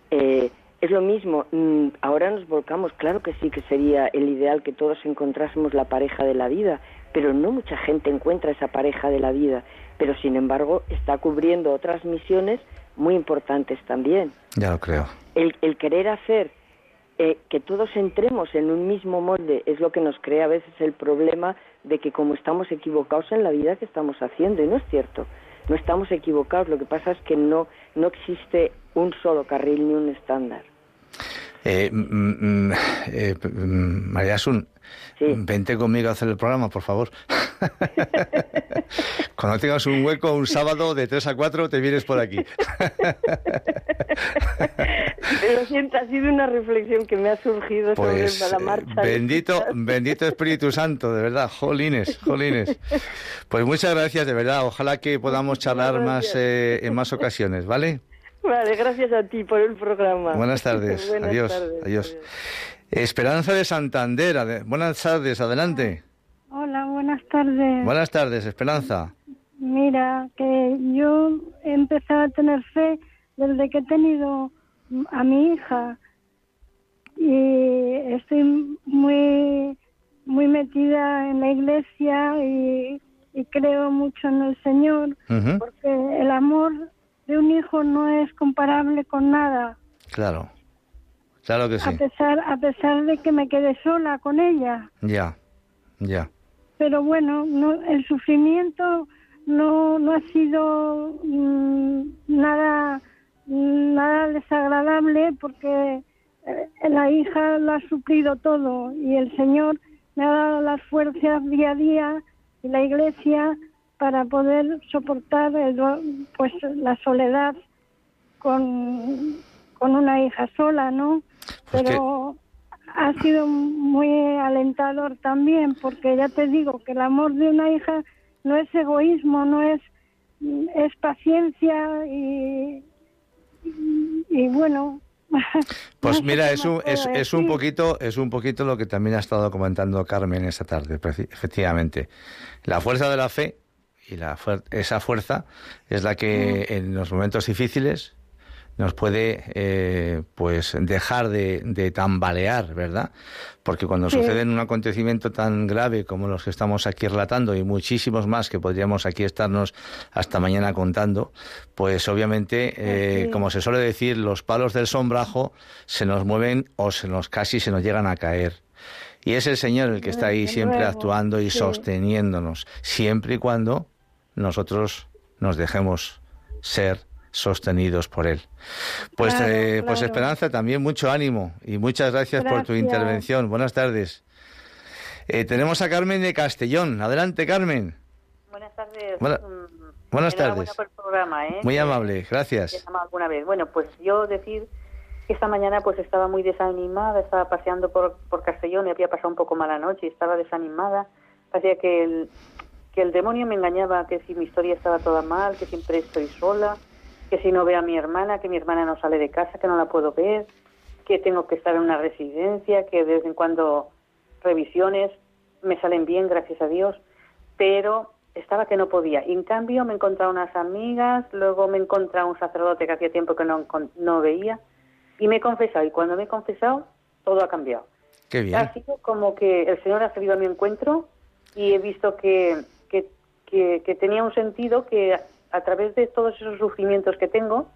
Eh, es lo mismo, mm, ahora nos volcamos, claro que sí que sería el ideal que todos encontrásemos la pareja de la vida, pero no mucha gente encuentra esa pareja de la vida, pero sin embargo está cubriendo otras misiones muy importantes también. Ya lo creo. El, el querer hacer eh, que todos entremos en un mismo molde es lo que nos crea a veces el problema de que como estamos equivocados en la vida que estamos haciendo, y no es cierto no estamos equivocados, lo que pasa es que no, no existe un solo carril ni un estándar. Eh, mm, mm, eh, mm, María Asun, vente conmigo a hacer el programa, por favor. [laughs] Cuando tengas un hueco, un sábado de 3 a 4, te vienes por aquí. Lo siento, ha sido una reflexión que me ha surgido sobre pues, la marcha. Bendito, bendito Espíritu Santo, de verdad, jolines, jolines. Pues muchas gracias, de verdad. Ojalá que podamos charlar más eh, en más ocasiones, ¿vale? Vale, gracias a ti por el programa. Buenas tardes. [laughs] adiós, adiós. Esperanza de Santander. Buenas tardes, adelante. Hola, buenas tardes. Buenas tardes, Esperanza. Mira, que yo he empezado a tener fe desde que he tenido a mi hija y estoy muy muy metida en la iglesia y, creo mucho en el Señor porque el amor de un hijo no es comparable con nada. Claro, claro que sí. A pesar, a pesar de que me quedé sola con ella. Ya, ya. Pero bueno, no, el sufrimiento no, no ha sido mm, nada, nada desagradable porque eh, la hija lo ha suplido todo y el Señor me ha dado las fuerzas día a día y la iglesia para poder soportar el, pues la soledad con, con una hija sola, ¿no? Pero ha sido muy alentador también, porque ya te digo que el amor de una hija no es egoísmo, no es es paciencia y, y, y bueno. [laughs] Pues mira, es un, es, es un poquito, es un poquito lo que también ha estado comentando Carmen esta tarde, efectivamente. La fuerza de la fe y la fuer- esa fuerza es la que Mm. en los momentos difíciles nos puede eh, pues dejar de, de tambalear, ¿verdad? Porque cuando Sí. sucede un acontecimiento tan grave como los que estamos aquí relatando y muchísimos más que podríamos aquí estarnos hasta mañana contando, pues obviamente, eh, Sí. como se suele decir, los palos del sombrajo se nos mueven o se nos casi se nos llegan a caer. Y es el Señor el que está ahí siempre actuando y sí. sosteniéndonos, siempre y cuando nosotros nos dejemos ser sostenidos por Él. Pues, Claro, eh, pues. Esperanza, también mucho ánimo y muchas gracias, por tu intervención. Buenas tardes. Eh, tenemos a Carmen de Castellón. Adelante, Carmen. Buenas tardes. Buena- Mm, buenas tardes. por el programa, ¿eh? Muy amable, gracias. llamado alguna vez. Bueno, pues yo decir que esta mañana pues estaba muy desanimada, estaba paseando por, por Castellón y había pasado un poco mala noche y estaba desanimada. Parecía que el, que el demonio me engañaba, que si mi historia estaba toda mal, que siempre estoy sola, que si no veo a mi hermana, que mi hermana no sale de casa, que no la puedo ver, que tengo que estar en una residencia, que de vez en cuando revisiones me salen bien, gracias a Dios, pero estaba que no podía. Y en cambio me he encontrado unas amigas, luego me he encontrado un sacerdote que hacía tiempo que no, no veía y me he confesado. Y cuando me he confesado, todo ha cambiado. Qué bien. Ha sido como que el Señor ha salido a mi encuentro y he visto que, que, que, que tenía un sentido que a, través de todos esos sufrimientos que tengo,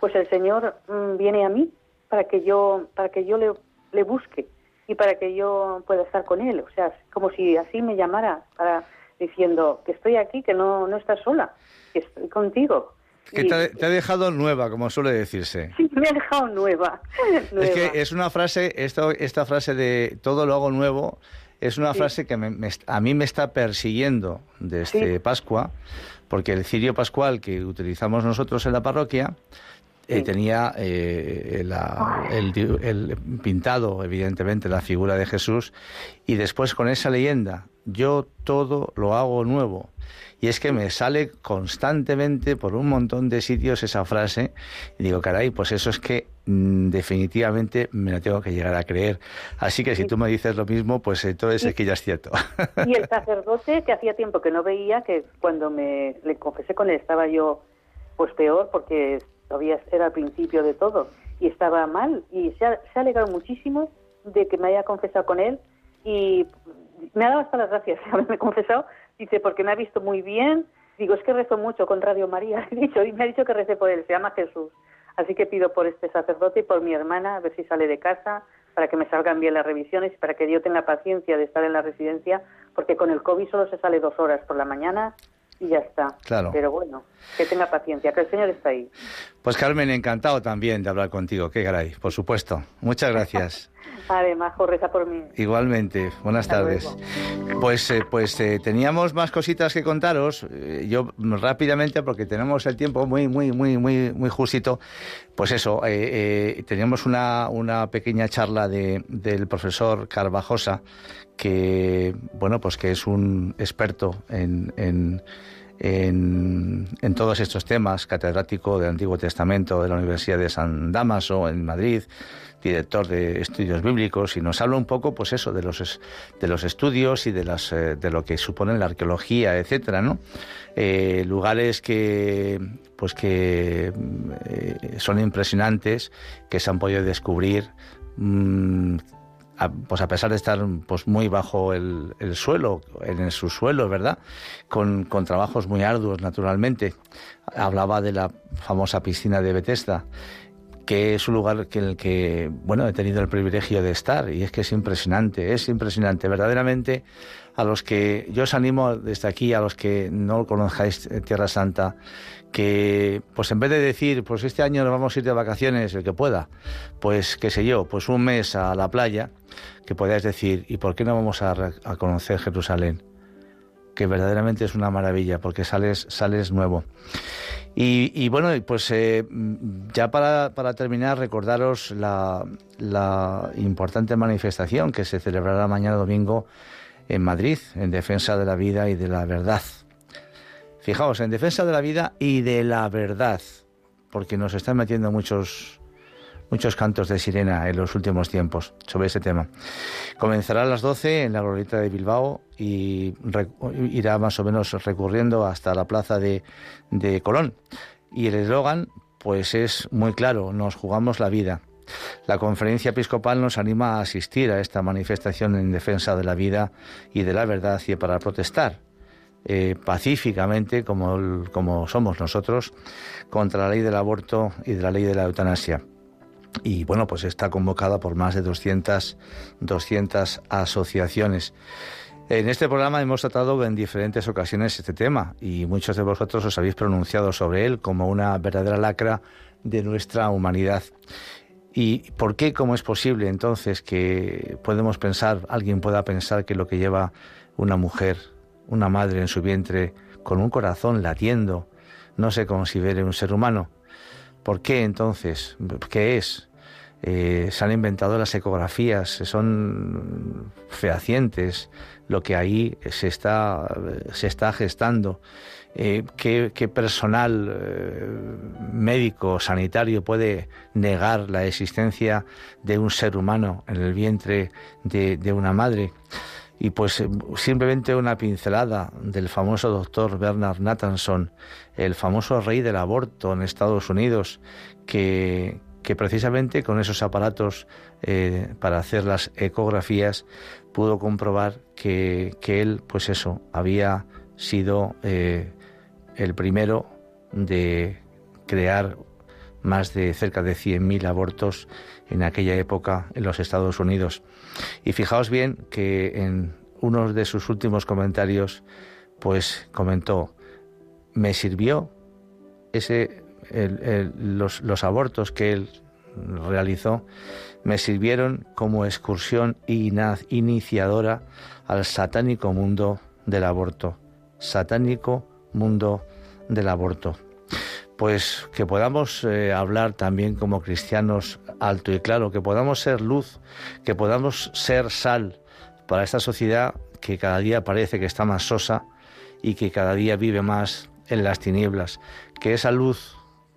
pues el Señor mm, viene a mí para que yo, para que yo le, le busque y para que yo pueda estar con Él. O sea, como si así me llamara para diciendo que estoy aquí, que no, no estás sola, que estoy contigo. Que Y- te, ha- te ha dejado nueva, como suele decirse. Sí, me ha dejado nueva. [laughs] Es nueva. que es una frase, esto, esta frase de todo lo hago nuevo, es una Sí. frase que me- me a mí me está persiguiendo desde Sí. Pascua, porque el cirio pascual que utilizamos nosotros en la parroquia eh, tenía eh, la- el pintado, evidentemente, la figura de Jesús, y después con esa leyenda, yo todo lo hago nuevo. Y es que me sale constantemente por un montón de sitios esa frase y digo, caray, pues eso es que mm, definitivamente me la tengo que llegar a creer. Así que si tú me dices lo mismo, pues entonces es que ya es cierto. Y el [laughs] sacerdote, que hacía tiempo que no veía, que cuando me le confesé con él estaba yo pues peor porque todavía era al principio de todo y estaba mal y se ha, se ha alegrado muchísimo de que me haya confesado con él y me ha dado hasta las gracias [laughs] haberme confesado. Dice, porque me ha visto muy bien. Digo, es que rezo mucho con Radio María, [laughs] he dicho, y me ha dicho que recé por él, se llama Jesús. Así que pido por este sacerdote y por mi hermana, a ver si sale de casa, para que me salgan bien las revisiones y para que yo tenga paciencia de estar en la residencia, porque con el COVID solo se sale dos horas por la mañana y ya está. Claro. Pero bueno, que tenga paciencia, que el Señor está ahí. Pues Carmen, encantado también de hablar contigo. Qué caray, por supuesto. Muchas gracias. [laughs] Además, reza por mí. Igualmente, buenas Hasta tardes. Pues, eh, pues eh, teníamos más cositas que contaros. Eh, yo rápidamente, porque tenemos el tiempo muy, muy, muy, muy, muy justito. Pues eso, teníamos una, una pequeña charla de, del profesor Carvajosa, que bueno, pues que es un experto en, en en, todos estos temas, catedrático del Antiguo Testamento de la Universidad de San Damaso en Madrid, director de estudios bíblicos y nos habla un poco, pues eso, de los de los estudios y de las eh, de lo que supone la arqueología, etcétera, ¿no? Eh, lugares que pues que eh, son impresionantes, que se han podido descubrir. A, pues a pesar de estar pues muy bajo el, el suelo, en el subsuelo, ¿verdad? Con, con, trabajos muy arduos, naturalmente. Hablaba de la famosa piscina de Bethesda, que es un lugar que en el que, bueno, he tenido el privilegio de estar y es que es impresionante, es impresionante. Verdaderamente, a los que yo os animo desde aquí, a los que no conozcáis Tierra Santa, que pues en vez de decir, pues este año nos vamos a ir de vacaciones, el que pueda, pues qué sé yo, pues un mes a la playa, que podáis decir, ¿y por qué no vamos a, a conocer Jerusalén? que verdaderamente es una maravilla, porque sales, sales nuevo. Y, bueno, pues eh, ya para, para, terminar, recordaros la, la importante manifestación que se celebrará mañana domingo en Madrid, en defensa de la vida y de la verdad. Fijaos, en defensa de la vida y de la verdad, porque nos están metiendo muchos muchos cantos de sirena en los últimos tiempos sobre ese tema. Comenzará a las 12 en la glorieta de Bilbao y irá más o menos recurriendo hasta la plaza de, de Colón. Y el eslogan, pues es muy claro, nos jugamos la vida. La conferencia episcopal nos anima a asistir a esta manifestación en defensa de la vida y de la verdad y para protestar eh, pacíficamente, como, como somos nosotros, contra la ley del aborto y de la ley de la eutanasia y bueno, pues está convocada por más de 200, 200 asociaciones. En este programa hemos tratado en diferentes ocasiones este tema y muchos de vosotros os habéis pronunciado sobre él como una verdadera lacra de nuestra humanidad. ¿Y por qué? ¿Cómo es posible entonces que podemos pensar, alguien pueda pensar que lo que lleva una mujer, una madre en su vientre, con un corazón latiendo, no se considere un ser humano? ¿Por qué entonces? ¿Qué es? Eh, se han inventado las ecografías, son fehacientes lo que ahí se está, se está gestando. Eh, ¿qué, personal eh, médico, sanitario puede negar la existencia de un ser humano en el vientre de, una madre? Y pues simplemente una pincelada del famoso doctor Bernard Nathanson, el famoso rey del aborto en Estados Unidos, que, que precisamente con esos aparatos eh, para hacer las ecografías pudo comprobar que, él, pues eso, había sido eh, el primero de crear más de cerca de 100.000 abortos en aquella época en los Estados Unidos. Y fijaos bien que en uno de sus últimos comentarios, pues comentó, me sirvió ese, los, los abortos que él realizó, me sirvieron como excursión iniciadora al satánico mundo del aborto. Satánico mundo del aborto. Pues que podamos eh, hablar también como cristianos alto y claro, que podamos ser luz, que podamos ser sal para esta sociedad que cada día parece que está más sosa y que cada día vive más en las tinieblas, que esa luz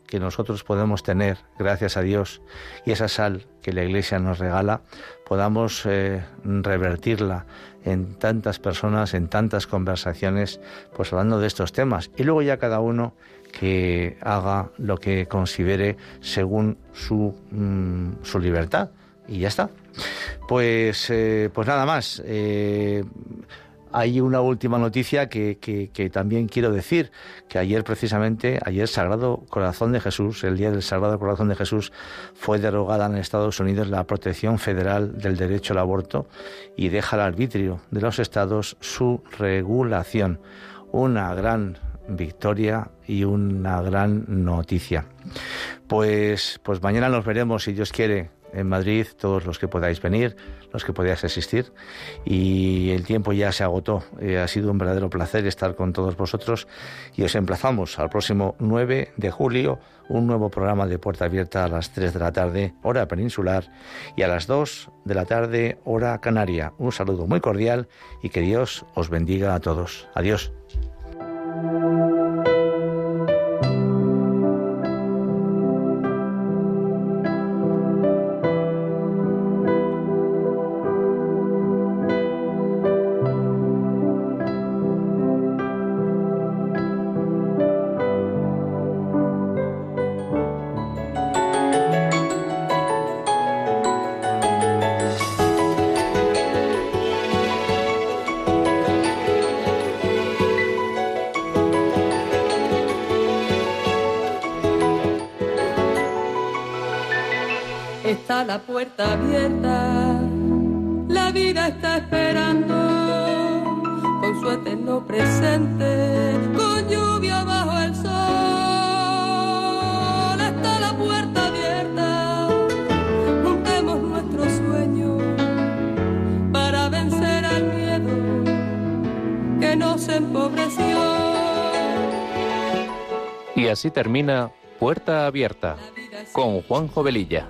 que nosotros podemos tener, gracias a Dios, y esa sal que la Iglesia nos regala, podamos eh, revertirla en tantas personas, en tantas conversaciones, pues hablando de estos temas. Y luego ya cada uno que haga lo que considere según su, mm, su libertad. Y ya está. Pues, eh, pues nada más. Eh, hay una última noticia que, que, también quiero decir, que ayer precisamente, ayer Sagrado Corazón de Jesús, el Día del Sagrado Corazón de Jesús, fue derogada en Estados Unidos la protección federal del derecho al aborto y deja al arbitrio de los estados su regulación. Una gran victoria y una gran noticia. Pues, pues mañana nos veremos, si Dios quiere, en Madrid, todos los que podáis venir, los que podáis asistir. Y el tiempo ya se agotó. Eh, ha sido un verdadero placer estar con todos vosotros y os emplazamos al próximo 9 de julio, un nuevo programa de Puerta Abierta a las 3 de la tarde, hora peninsular, y a las 2 de la tarde, hora canaria. Un saludo muy cordial y que Dios os bendiga a todos. Adiós. Termina Puerta Abierta con Juan Jovelilla.